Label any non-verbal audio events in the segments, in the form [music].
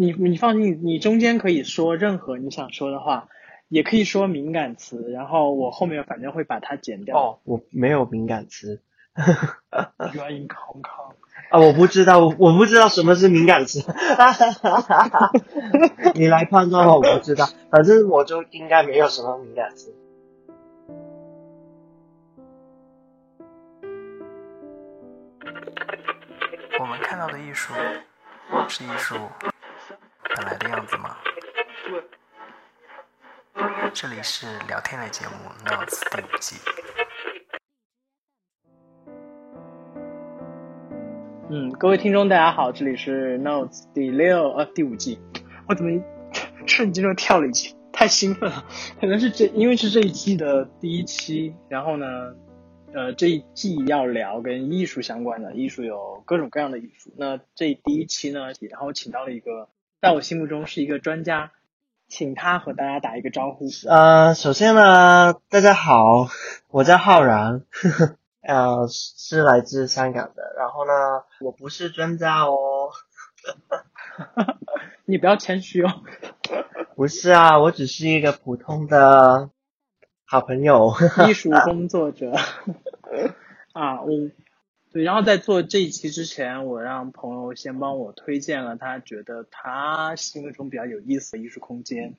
你你放心，你中间可以说任何你想说的话，也可以说敏感词，然后我后面反正会把它剪掉。哦，我没有敏感词。You are in Hong Kong。[laughs] 啊，我不知道，我我不知道什么是敏感词。[laughs] 你来判断吧，我不知道，反正我就应该没有什么敏感词。我们看到的艺术是艺术本来的样子吗？这里是聊天类节目《Notes》第五季。嗯，各位听众，大家好，这里是 Notes 第六呃第五季。我怎么 [laughs] 瞬间就跳了一季？太兴奋了！可能是这因为是这一季的第一期，然后呢，呃，这一季要聊跟艺术相关的，艺术有各种各样的艺术。那这第一期呢，然后请到了一个在我心目中是一个专家，请他和大家打一个招呼。呃，首先呢，大家好，我叫浩然。[laughs] 呃，是来自香港的。然后呢，我不是专家哦。[laughs] 你不要谦虚哦。不是啊，我只是一个普通的好朋友，[laughs] 艺术工作者。啊，我对。然后在做这一期之前，我让朋友先帮我推荐了他觉得他心目中比较有意思的艺术空间。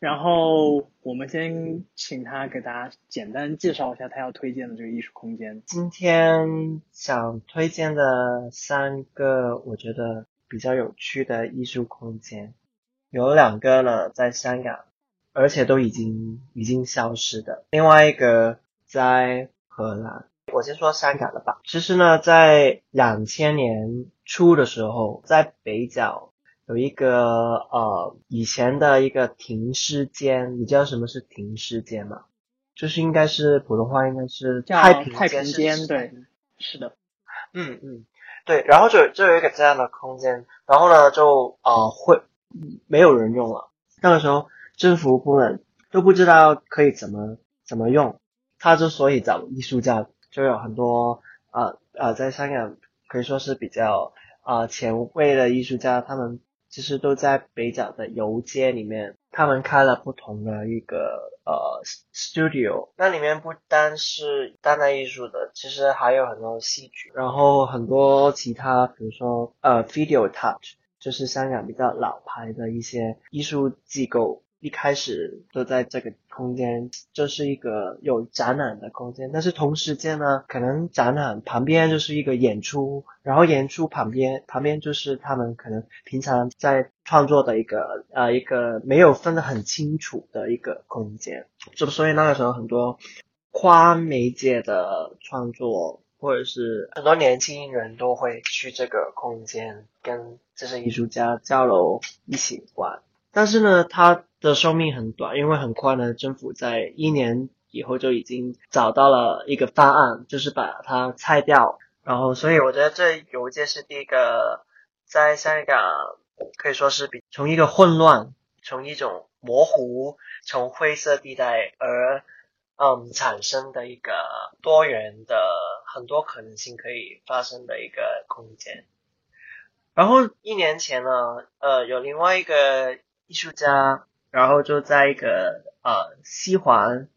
然后我们先请他给大家简单介绍一下他要推荐的这个艺术空间。今天想推荐的三个我觉得比较有趣的艺术空间，有两个呢在香港，而且都已经已经消失的。另外一个在荷兰。我先说香港的吧。其实呢，在两千年初的时候，在北角。有一个呃以前的一个停尸间，你知道什么是停尸间吗？就是应该是普通话应该是太平太平间，对，是的，嗯嗯，对，然后就就有一个这样的空间，然后呢就呃会没有人用了，那个时候政府部门都不知道可以怎么怎么用，他之所以找艺术家，就有很多呃呃在香港可以说是比较啊前卫的艺术家，他们。其实都在北角的游街里面，他们开了不同的一个呃 studio，那里面不单是当代艺术的，其实还有很多戏剧，然后很多其他，比如说呃 video touch，就是香港比较老牌的一些艺术机构。一开始都在这个空间，就是一个有展览的空间。但是同时间呢，可能展览旁边就是一个演出，然后演出旁边旁边就是他们可能平常在创作的一个呃一个没有分得很清楚的一个空间。就所以那个时候很多跨媒介的创作，或者是很多年轻人都会去这个空间跟这些艺术家交流一起玩。但是呢，它的寿命很短，因为很快呢，政府在一年以后就已经找到了一个方案，就是把它拆掉。然后，所以我觉得这邮件是第一个在香港可以说是比从一个混乱，从一种模糊，从灰色地带而嗯产生的一个多元的很多可能性可以发生的一个空间。然后一年前呢，呃，有另外一个。艺术家，然后就在一个呃西环，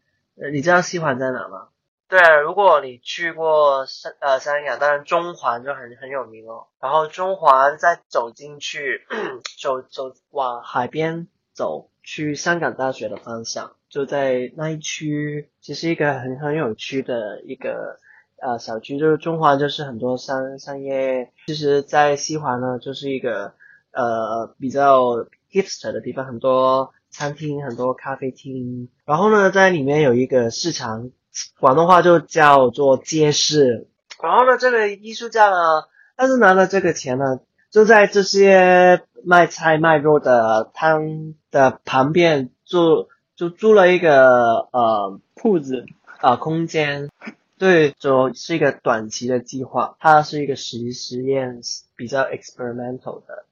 你知道西环在哪吗？对，如果你去过三呃三亚，当然中环就很很有名哦。然后中环再走进去，[clears throat] 走走往海边走，去香港大学的方向，就在那一区，其实一个很很有趣的一个呃小区，就是中环就是很多商商业，其实，在西环呢就是一个呃比较。Hipster 的地方很多餐厅，很多咖啡厅，然后呢，在里面有一个市场，广东话就叫做街市。然后呢，这个艺术家呢，他是拿了这个钱呢，就在这些卖菜卖肉的摊的旁边，就就租了一个呃铺子啊空间。对，就是一个短期的计划，它是一个实实验，比较 experimental 的。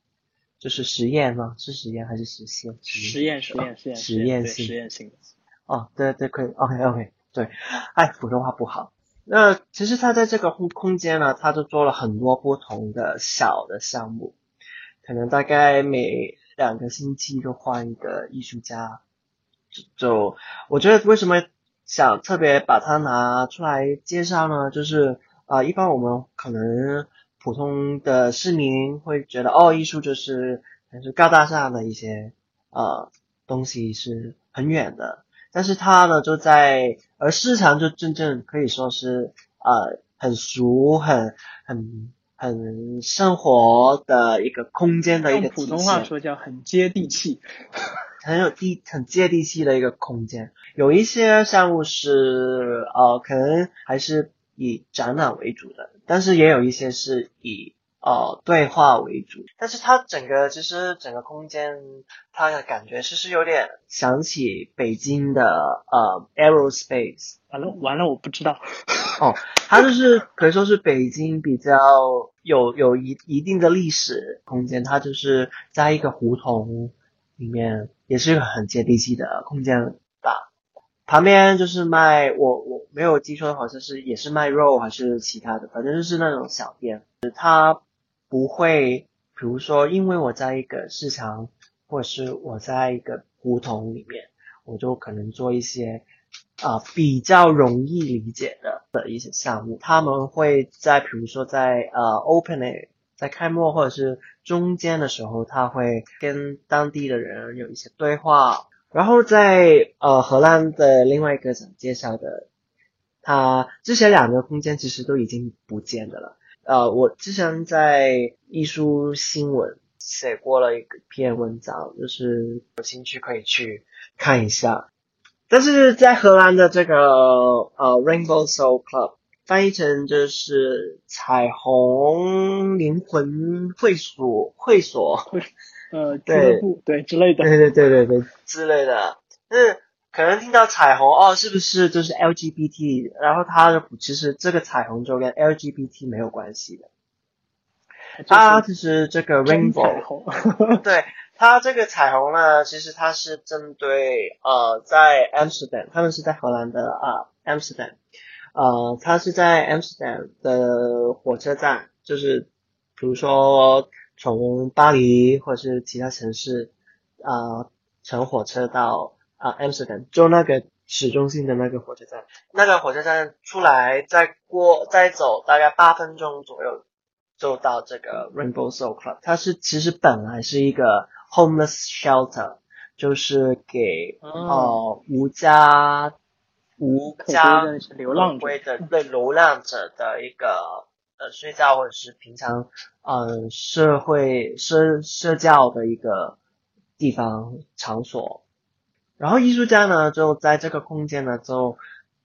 就是实验吗？是实验还是实现？实验，实验，实验，实验性，实验性。哦，对对，可以，OK，OK，对。哎，普通话不好。那其实他在这个空空间呢，他就做了很多不同的小的项目。可能大概每两个星期就换一个艺术家。就就我觉得为什么想特别把它拿出来介绍呢？就是啊、一般我们可能普通的市民会觉得，哦，艺术就是还是高大上的一些呃东西是很远的，但是它呢就在而市场就真正可以说是呃很熟、很很很生活的一个空间的一个用普通话说叫很接地气。很有地很接地气的一个空间。有一些项目是呃，可能还是以展览为主的，但是也有一些是以呃对话为主。但是它整个其实整个空间，它的感觉其实有点想起北京的呃 Aerospace。完了完了，我不知道。哦，它就是可以说是北京比较有有一一定的历史空间，它就是在一个胡同里面，也是一个很接地气的空间吧。旁边就是卖我我没有记错的话，就是也是卖肉还是其他的，反正就是那种小店，它不会，比如说因为我在一个市场，或者是我在一个胡同里面，我就可能做一些啊、比较容易理解的的一些项目，他们会在比如说在呃 opening 在开幕或者是中间的时候，他会跟当地的人有一些对话，然后在呃荷兰的另外一个想介绍的，他之前两个空间其实都已经不见的了。呃，我之前在艺术新闻写过了一篇文章，就是有兴趣可以去看一下。但是在荷兰的这个呃 Rainbow Soul Club 翻译成就是彩虹灵魂会所会所，呃，俱对乐部对之类的。对对对对对 [laughs] 之类的。就是可能听到彩虹哦，是不是就是 LGBT？然后它其实这个彩虹就跟 LGBT 没有关系的，它就是这个彩 Rainbow 虹。[laughs] 对它这个彩虹呢，其实它是针对呃，在 Amsterdam，他们是在荷兰的啊 Amsterdam，呃，它是在 Amsterdam 的火车站，就是比如说从巴黎或者是其他城市啊、乘火车到啊 Amsterdam，就那个市中心的那个火车站，那个火车站出来再过再走大概八分钟左右，就到这个 Rainbow Soul Club。它是其实本来是一个 homeless shelter，就是给、哦。呃无家无可家归的流浪归的对流浪者的一个呃睡觉或者是平常呃社会社社交的一个地方场所。然后艺术家呢，就在这个空间呢，就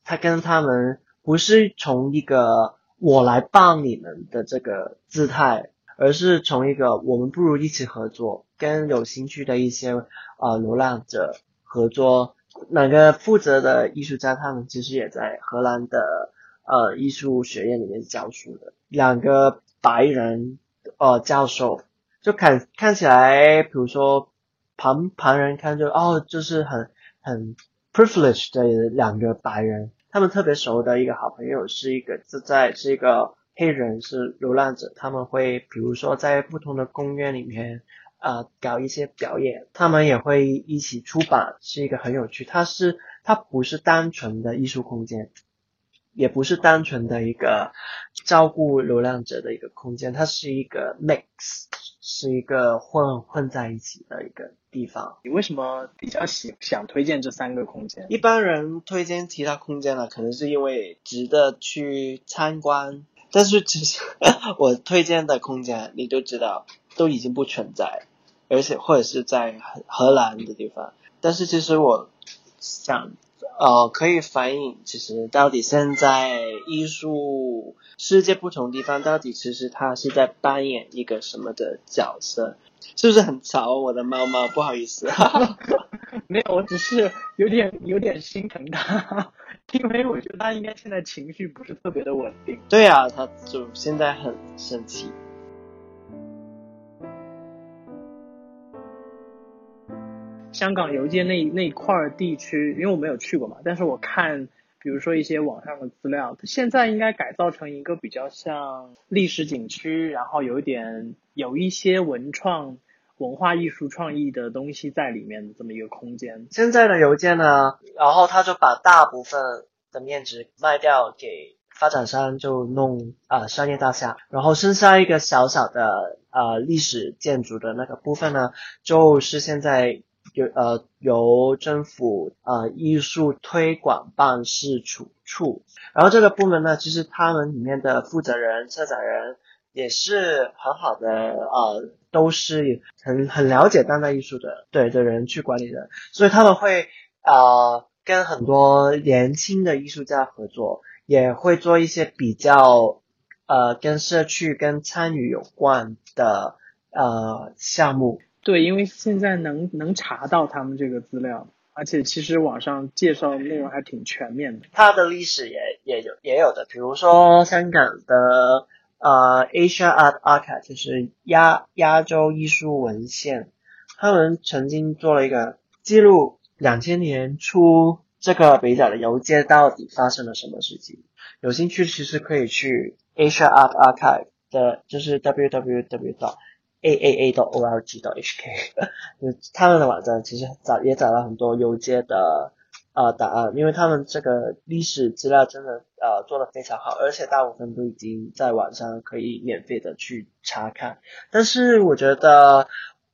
他跟他们不是从一个我来帮你们的这个姿态，而是从一个我们不如一起合作，跟有兴趣的一些呃流浪者合作。哪个负责的艺术家，他们其实也在荷兰的呃艺术学院里面教书的，两个白人呃教授，就看看起来，比如说旁旁人看就哦，就是很很 privileged 的两个白人，他们特别熟的一个好朋友是一个是在是一个黑人是流浪者，他们会比如说在不同的公园里面。呃，搞一些表演，他们也会一起出版，是一个很有趣。它是它不是单纯的艺术空间，也不是单纯的一个照顾流浪者的一个空间，它是一个 mix，是一个混混在一起的一个地方。你为什么比较喜想推荐这三个空间？一般人推荐其他空间呢，可能是因为值得去参观，但是其实 [laughs] 我推荐的空间，你都知道都已经不存在，而且或者是在荷荷兰的地方。但是其实我想，呃，可以反映其实到底现在艺术世界不同地方，到底其实它是在扮演一个什么的角色？是不是很吵？我的猫猫，不好意思。[laughs] 没有，我只是有点有点心疼它，因为我觉得它应该现在情绪不是特别的稳定。对啊，它就现在很生气。香港邮界那那块儿地区，因为我没有去过嘛，但是我看比如说一些网上的资料，现在应该改造成一个比较像历史景区，然后有一点有一些文创、文化艺术创意的东西在里面的这么一个空间。现在的邮件呢，然后他就把大部分的面积卖掉给发展商，就弄啊、商业大厦，然后剩下一个小小的呃历史建筑的那个部分呢，就是现在有呃由政府呃艺术推广办事处处，然后这个部门呢，其实他们里面的负责人、策展人也是很好的呃，都是很很了解当代艺术的对的人去管理的，所以他们会呃跟很多年轻的艺术家合作，也会做一些比较呃跟社区跟参与有关的呃项目。对，因为现在能能查到他们这个资料，而且其实网上介绍的内容还挺全面的。它的历史也也有也有的，比如说香港的呃 Asia Art Archive，就是亚亚洲艺术文献，他们曾经做了一个记录两千年初这个北角的游街到底发生了什么事情。有兴趣其实可以去 Asia Art Archive 的，就是 www 到 a a a 到 o l g 到 h k，[laughs] 就他们的网站其实找也找了很多邮街的呃答案，因为他们这个历史资料真的呃做的非常好，而且大部分都已经在网上可以免费的去查看。但是我觉得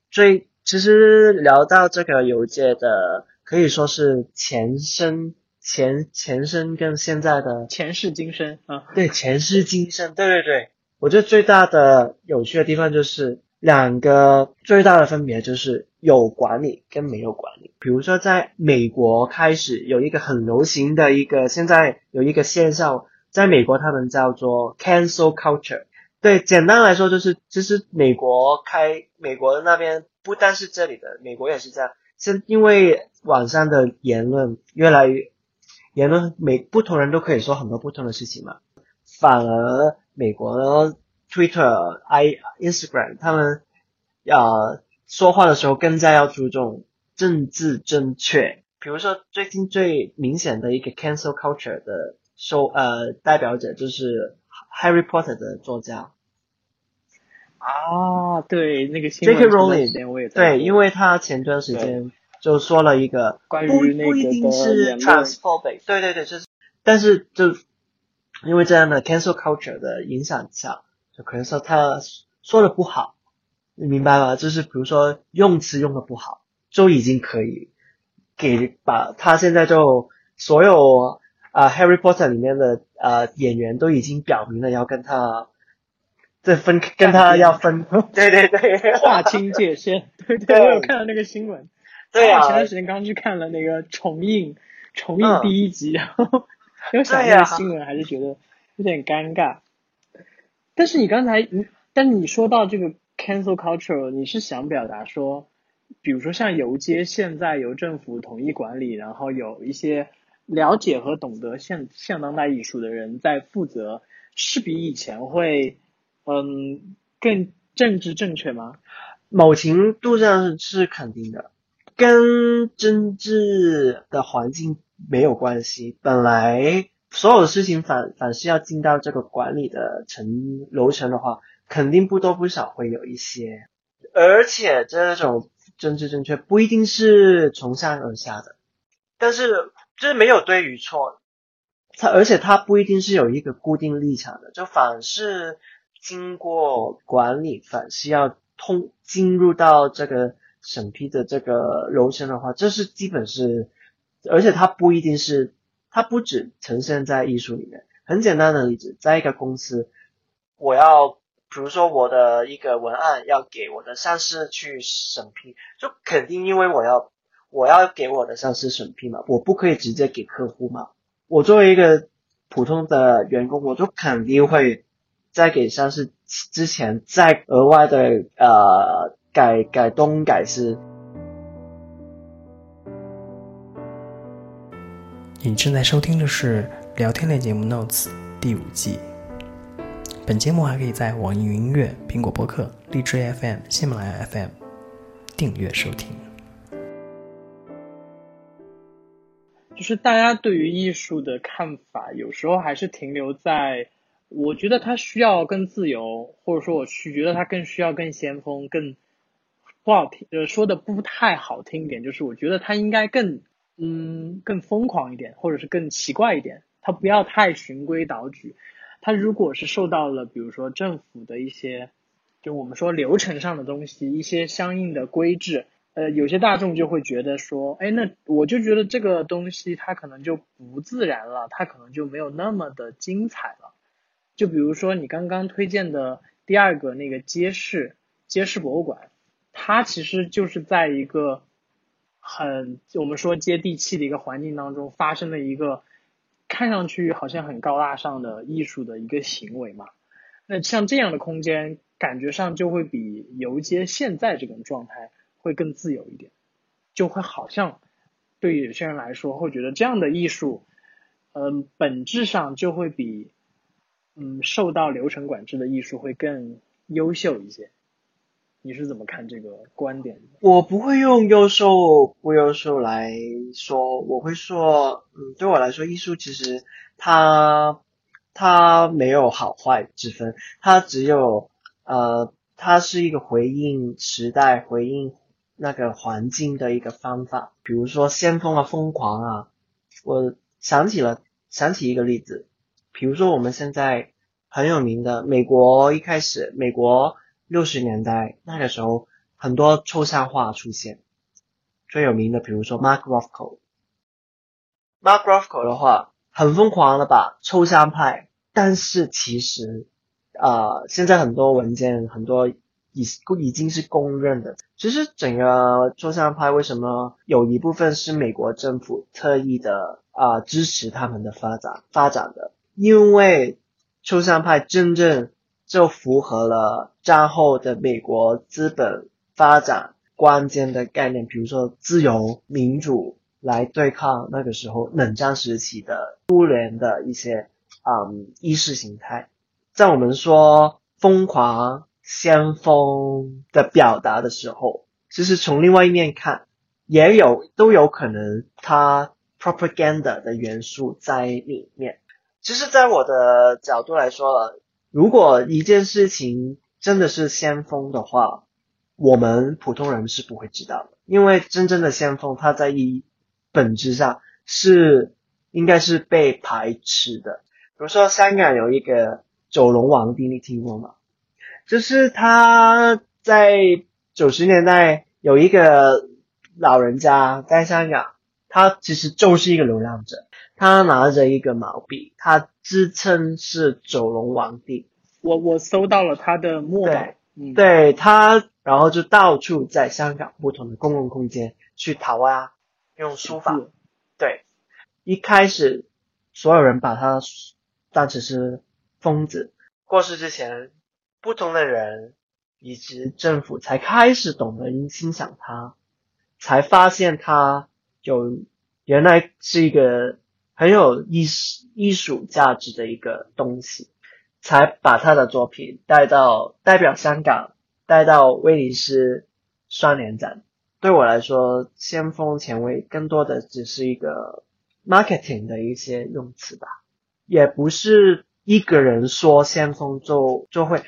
最其实聊到这个邮界的，可以说是前身前前身跟现在的前世今生啊，对，前世今生，对对对，我觉得最大的有趣的地方就是两个最大的分别就是有管理跟没有管理。比如说，在美国开始有一个很流行的一个，现在有一个现象，在美国他们叫做 cancel culture。对，简单来说就是，其实美国开美国那边不单是这里的，美国也是这样。现因为网上的言论越来越言论每不同人都可以说很多不同的事情嘛，反而美国呢 Twitter、i Instagram 他们呃说话的时候更加要注重政治正确。比如说最近最明显的一个 cancel culture 的受呃代表者就是 Harry Potter 的作家，啊，对，那个新闻 J.K. 前段 Rowling，时间我也对，因为他前段时间就说了一个关于那个不一定是 transphobic，对对对，就是，但是就因为这样的 cancel culture 的影响下，就可能说他说的不好，你明白吗？就是比如说用词用的不好，就已经可以给把他现在就所有啊、Harry Potter 里面的呃演员都已经表明了要跟他。这分跟他要分，[laughs] 对对对，划清界限。[laughs] 对对，对我有看到那个新闻。对啊我前段时间刚去看了那个重映，重映嗯第一集，然后 [laughs] 有想对呀那个新闻，还是觉得有点尴尬。但是你刚才，但你说到这个 cancel culture，你是想表达说，比如说像游街现在由政府统一管理，然后有一些了解和懂得现现当代艺术的人在负责，是比以前会嗯更政治正确吗？某程度上是肯定的，跟政治的环境没有关系。本来所有的事情反反是要进到这个管理的层楼层的话，肯定不多不少会有一些，而且这种政治正确不一定是从上而下的，但是这没有对与错，它而且它不一定是有一个固定立场的，就反是经过管理，反是要通进入到这个审批的这个楼层的话，这是基本是，而且它不一定是，它不只呈现在艺术里面。很简单的例子，在一个公司，我要比如说我的一个文案要给我的上司去审批，就肯定因为我要我要给我的上司审批嘛，我不可以直接给客户嘛。我作为一个普通的员工，我就肯定会在给上司之前再额外的呃改改东改西。你正在收听的是聊天类节目《Notes》第五季。本节目还可以在网易云音乐、苹果播客、荔枝 FM、喜马拉雅 FM 订阅收听。就是大家对于艺术的看法，有时候还是停留在，我觉得它需要更自由，或者说我去觉得它更需要更先锋，更不好听，呃，说的不太好听一点，就是我觉得它应该更，嗯，更疯狂一点，或者是更奇怪一点，它不要太循规蹈矩。它如果是受到了，比如说政府的一些，就我们说流程上的东西，一些相应的规制。呃，有些大众就会觉得说，哎，那我就觉得这个东西它可能就不自然了，它可能就没有那么的精彩了。就比如说你刚刚推荐的第二个那个街市街市博物馆，它其实就是在一个很我们说接地气的一个环境当中发生的一个看上去好像很高大上的艺术的一个行为嘛。那像这样的空间，感觉上就会比游街现在这种状态。会更自由一点，就会好像对有些人来说，会觉得这样的艺术，嗯，本质上就会比嗯受到流程管制的艺术会更优秀一些。你是怎么看这个观点？我不会用优秀不优秀来说，我会说，嗯，对我来说，艺术其实它它没有好坏之分，它只有呃，它是一个回应时代，回应。那个环境的一个方法，比如说先锋啊、疯狂啊，我想起了想起一个例子，比如说我们现在很有名的美国，一开始美国六十年代那个时候很多抽象画出现，最有名的比如说 Mark Rothko，Mark Rothko 的话很疯狂的吧，抽象派，但是其实啊现在很多文件很多。已已经是公认的。其实整个抽象派为什么有一部分是美国政府特意的啊支持他们的发展发展的？因为抽象派真正就符合了战后的美国资本发展关键的概念，比如说自由民主，来对抗那个时候冷战时期的苏联的一些嗯意识形态。在我们说疯狂。先锋的表达的时候，其实从另外一面看，也有都有可能它 propaganda 的元素在里面。其实，在我的角度来说，如果一件事情真的是先锋的话，我们普通人是不会知道的，因为真正的先锋，它在一本质上是应该是被排斥的。比如说，香港有一个九龙皇帝，你听过吗？就是他在九十年代有一个老人家在香港，他其实就是一个流浪者，他拿着一个毛笔，他自称是九龙王帝。我我搜到了他的墨宝，对他，然后就到处在香港不同的公共空间去涂啊，用书法。对，一开始所有人把他当成是疯子，过世之前。不同的人以及政府才开始懂得欣赏他，才发现他有原来是一个很有艺术艺术价值的一个东西，才把他的作品带到代表香港，带到威尼斯双年展。对我来说，先锋前卫更多的只是一个 marketing 的一些用词吧，也不是一个人说先锋就就会。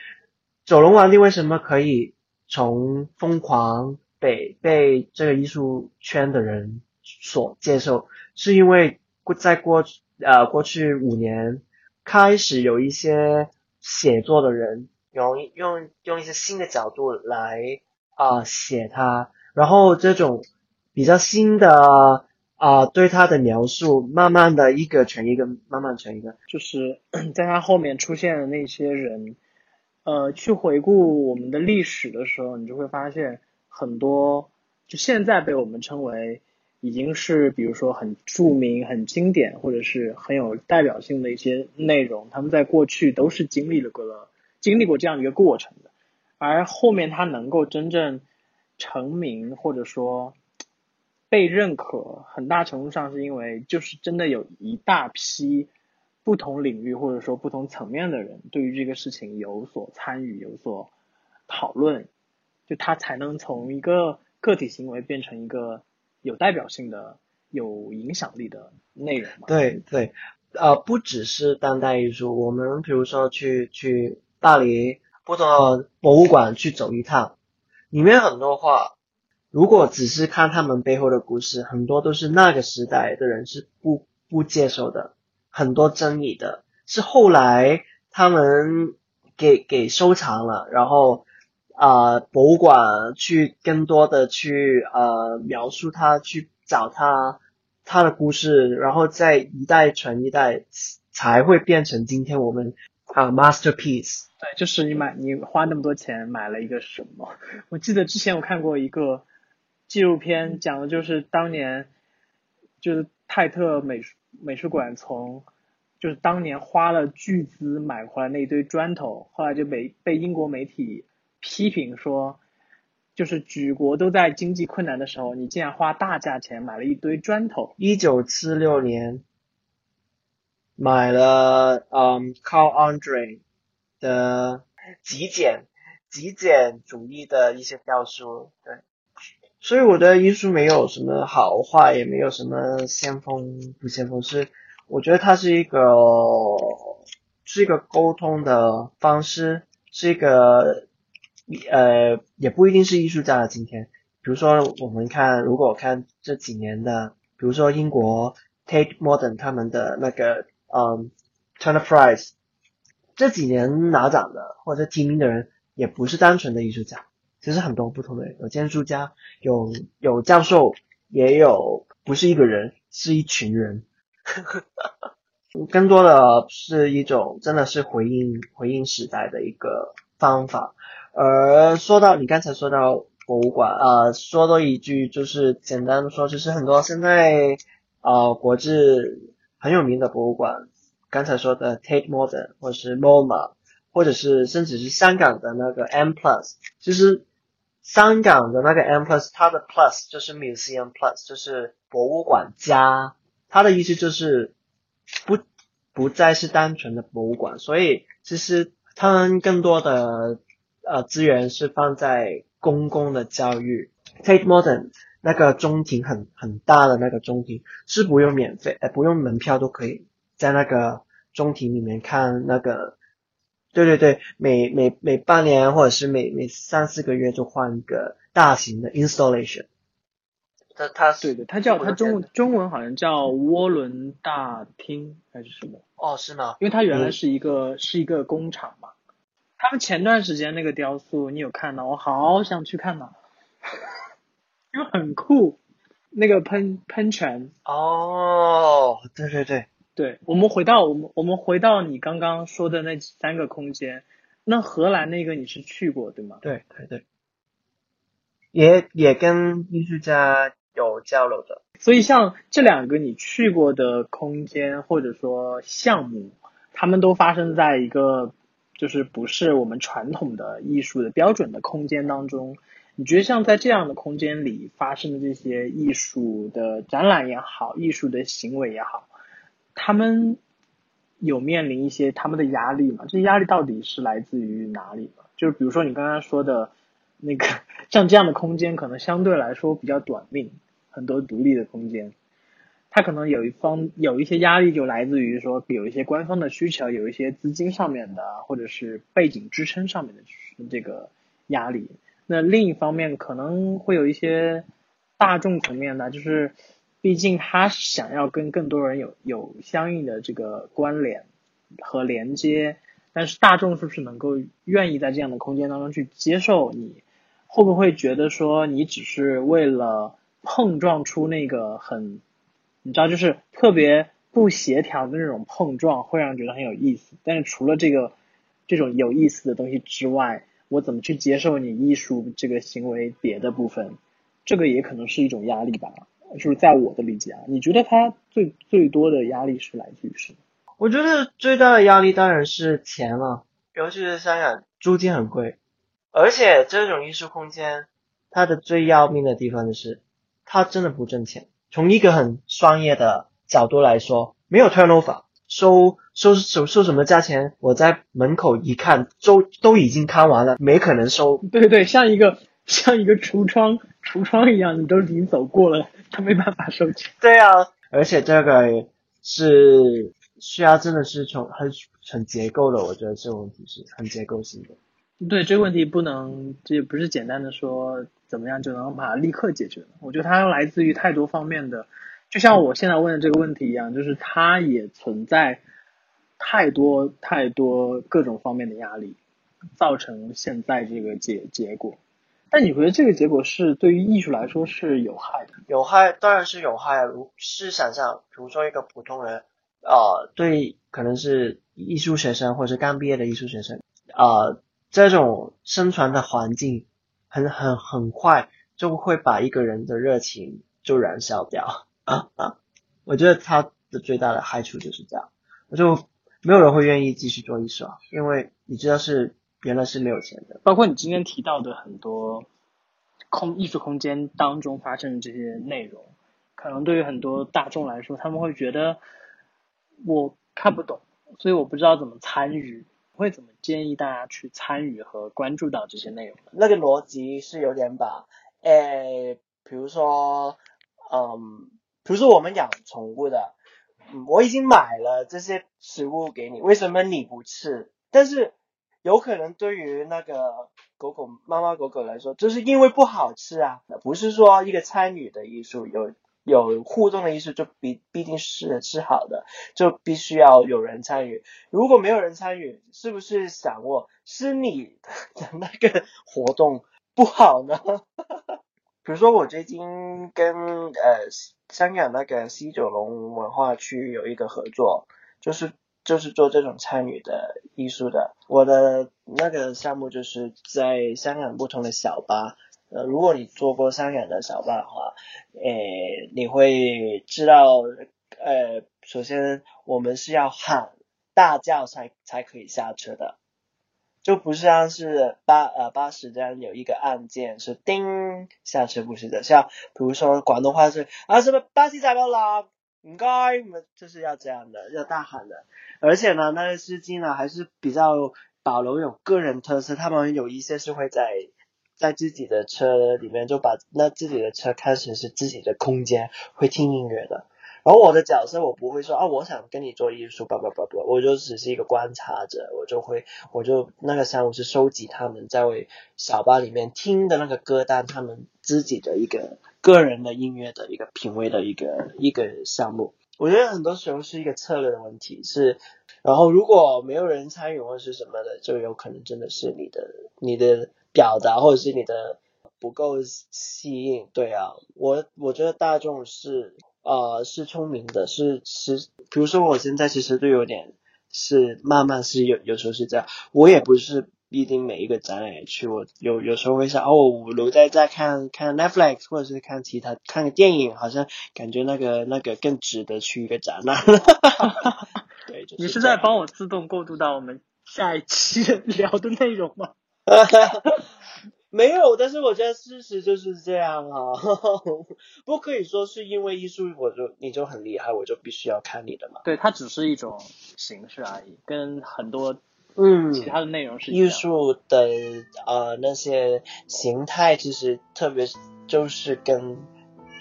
九龙皇帝为什么可以从疯狂被被这个艺术圈的人所接受？是因为在过呃过去五年开始有一些写作的人用用用一些新的角度来啊写他，然后这种比较新的啊对他的描述，慢慢的一个成一个，慢慢成一个，就是 [clears throat] 在他后面出现的那些人。呃，去回顾我们的历史的时候，你就会发现很多，就现在被我们称为已经是，比如说很著名、很经典，或者是很有代表性的一些内容，他们在过去都是经历了个经历过这样一个过程的，而后面他能够真正成名，或者说被认可，很大程度上是因为就是真的有一大批。不同领域或者说不同层面的人对于这个事情有所参与、有所讨论，就他才能从一个个体行为变成一个有代表性的有影响力的内容嘛。对对，呃，不只是当代艺术，我们比如说去去大理不同的博物馆去走一趟，里面很多画，如果只是看他们背后的故事，很多都是那个时代的人是不不接受的，很多争议的，是后来他们给给收藏了，然后。啊，博物馆去更多的去呃描述它，去找它它的故事，然后再一代传一代，才会变成今天我们啊 masterpiece。对，就是你买你花那么多钱买了一个什么？[laughs] 我记得之前我看过一个纪录片，讲的就是当年就是泰特美术美术馆从就是当年花了巨资买回来那一堆砖头，后来就被被英国媒体。批评说，就是举国都在经济困难的时候，你竟然花大价钱买了一堆砖头。一九七六年买了嗯，Carl Andre 的极简极简主义的一些雕塑，对。所以我的艺术没有什么好坏，也没有什么先锋不先锋，是我觉得它是一个是一个沟通的方式，是一个。呃，也不一定是艺术家的今天。比如说，我们看，如果看这几年的，比如说英国 Tate Modern 他们的那个，嗯，Turner Prize，这几年拿奖的或者提名的人，也不是单纯的艺术家，其实很多不同的人，有建筑家，有有教授，也有不是一个人，是一群人，[laughs] 更多的是一种真的是回应回应时代的一个方法。而说到你刚才说到博物馆，呃，说多一句就是简单的说，就是很多现在呃国际很有名的博物馆，刚才说的 Tate Modern 或者是 MoMA，或者是甚至是香港的那个 M Plus，其实香港的那个 M Plus，它的 Plus 就是 Museum Plus，就是博物馆加，它的意思就是不不再是单纯的博物馆，所以其实他们更多的。呃，资源是放在公共的教育。Tate Modern 那个中庭很很大的那个中庭是不用免费，呃，不用门票都可以在那个中庭里面看那个。对对对，每每每半年或者是每每三四个月就换一个大型的 installation。它它对的，它叫它中文中文好像叫涡轮大厅还是什么？哦，是吗？因为它原来是一个是一个工厂嘛。他们前段时间那个雕塑，你有看到？我好想去看呢，因为很酷，那个喷喷泉。哦，对对对，对。我们回到我们我们回到你刚刚说的那三个空间，那荷兰那个你是去过对吗？对对对，也也跟艺术家有交流的。所以像这两个你去过的空间或者说项目，他们都发生在一个。就是不是我们传统的艺术的标准的空间当中，你觉得像在这样的空间里发生的这些艺术的展览也好，艺术的行为也好，他们有面临一些他们的压力吗？这些压力到底是来自于哪里呢？就是比如说你刚刚说的那个 [laughs] 像这样的空间，可能相对来说比较短命，很多独立的空间。它可能有一方有一些压力，就来自于说有一些官方的需求，有一些资金上面的，或者是背景支撑上面的这个压力。那另一方面可能会有一些大众层面的，就是毕竟他想要跟更多人有有相应的这个关联和连接，但是大众是不是能够愿意在这样的空间当中去接受你？会不会觉得说你只是为了碰撞出那个很。你知道，就是特别不协调的那种碰撞，会让人觉得很有意思。但是除了这个这种有意思的东西之外，我怎么去接受你艺术这个行为别的部分？这个也可能是一种压力吧。就是在我的理解啊，你觉得它最最多的压力是来自于什么？我觉得最大的压力当然是钱了，尤其是香港租金很贵，而且这种艺术空间它的最要命的地方就是它真的不挣钱。从一个很商业的角度来说，没有 turnover，收收收收什么价钱？我在门口一看，都都已经看完了，没可能收。对对，像一个像一个橱窗橱窗一样，你都已经走过了，他没办法收钱。对啊，而且这个是需要真的是从很很结构的，我觉得这个问题是很结构性的。对这个问题不能，这也不是简单的说怎么样就能把它立刻解决。我觉得它来自于太多方面的，就像我现在问的这个问题一样，就是它也存在太多太多各种方面的压力，造成现在这个结结果。但你觉得这个结果是对于艺术来说是有害的？有害当然是有害。如是想象，比如说一个普通人，呃，对，可能是艺术学生或者是刚毕业的艺术学生，呃。这种生存的环境很很很快就会把一个人的热情就燃烧掉！[laughs] 我觉得他的最大的害处就是这样，我就没有人会愿意继续做艺术，因为你知道是原来是没有钱的。包括你今天提到的很多空艺术空间当中发生的这些内容，可能对于很多大众来说，他们会觉得我看不懂，所以我不知道怎么参与。会怎么建议大家去参与和关注到这些内容？那个逻辑是有点把，诶，比如说，嗯，比如说我们养宠物的，我已经买了这些食物给你，为什么你不吃？但是有可能对于那个狗狗妈妈狗狗来说，就是因为不好吃啊，不是说一个参与的艺术有。有互动的艺术就必必定是是好的，就必须要有人参与。如果没有人参与，是不是想过是你 [laughs] 的那个活动不好呢？[laughs] 比如说我最近跟呃香港那个西九龙文化区有一个合作，就是就是做这种参与的艺术的。我的那个项目就是在香港不同的小巴。呃，如果你坐过香港的小巴的话，诶，你会知道，呃，首先我们是要喊大叫才才可以下车的，就不像是八呃巴士这样有一个按键是叮下车，不是的，像比如说广东话是啊什么巴士站到啦，应该就是要这样的，要大喊的，而且呢，那个司机呢还是比较保留有个人特色，他们有一些是会在。在自己的车里面就把那自己的车看成是自己的空间，会听音乐的。然后我的角色我不会说啊，我想跟你做艺术，叭叭叭叭，我就只是一个观察者，我就会我就那个项目是收集他们在为小巴里面听的那个歌单，他们自己的一个个人的音乐的一个品味的一个一个项目。我觉得很多时候是一个策略的问题，是然后如果没有人参与或是什么的，就有可能真的是你的你的。表达或者是你的不够吸引，对啊，我我觉得大众是呃是聪明的，是是，比如说我现在其实都有点是慢慢是有有时候是这样，我也不是一定每一个展览去，我有有时候会想哦，我留在家看看 Netflix 或者是看其他看个电影，好像感觉那个那个更值得去一个展览。[laughs] 对，你是在帮我自动过渡到我们下一期聊的内容吗？[laughs] 没有，但是我觉得事实就是这样啊，[laughs] 不可以说是因为艺术我就你就很厉害，我就必须要看你的嘛。对，它只是一种形式而已，跟很多嗯其他的内容是艺术的呃那些形态，其实特别就是跟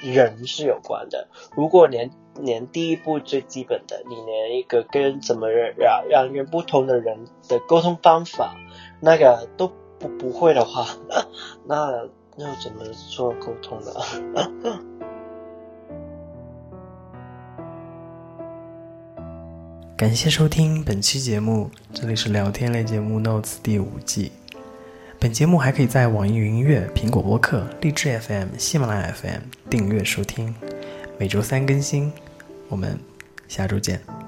人是有关的。如果连连第一步最基本的，你连一个跟怎么让让跟不同的人的沟通方法。那个都不不会的话，[laughs] 那那怎么做沟通呢？[laughs] 感谢收听本期节目，这里是聊天类节目《Notes》第五季。本节目还可以在网易云音乐、苹果播客、荔枝 FM、喜马拉雅 FM 订阅收听，每周三更新。我们下周见。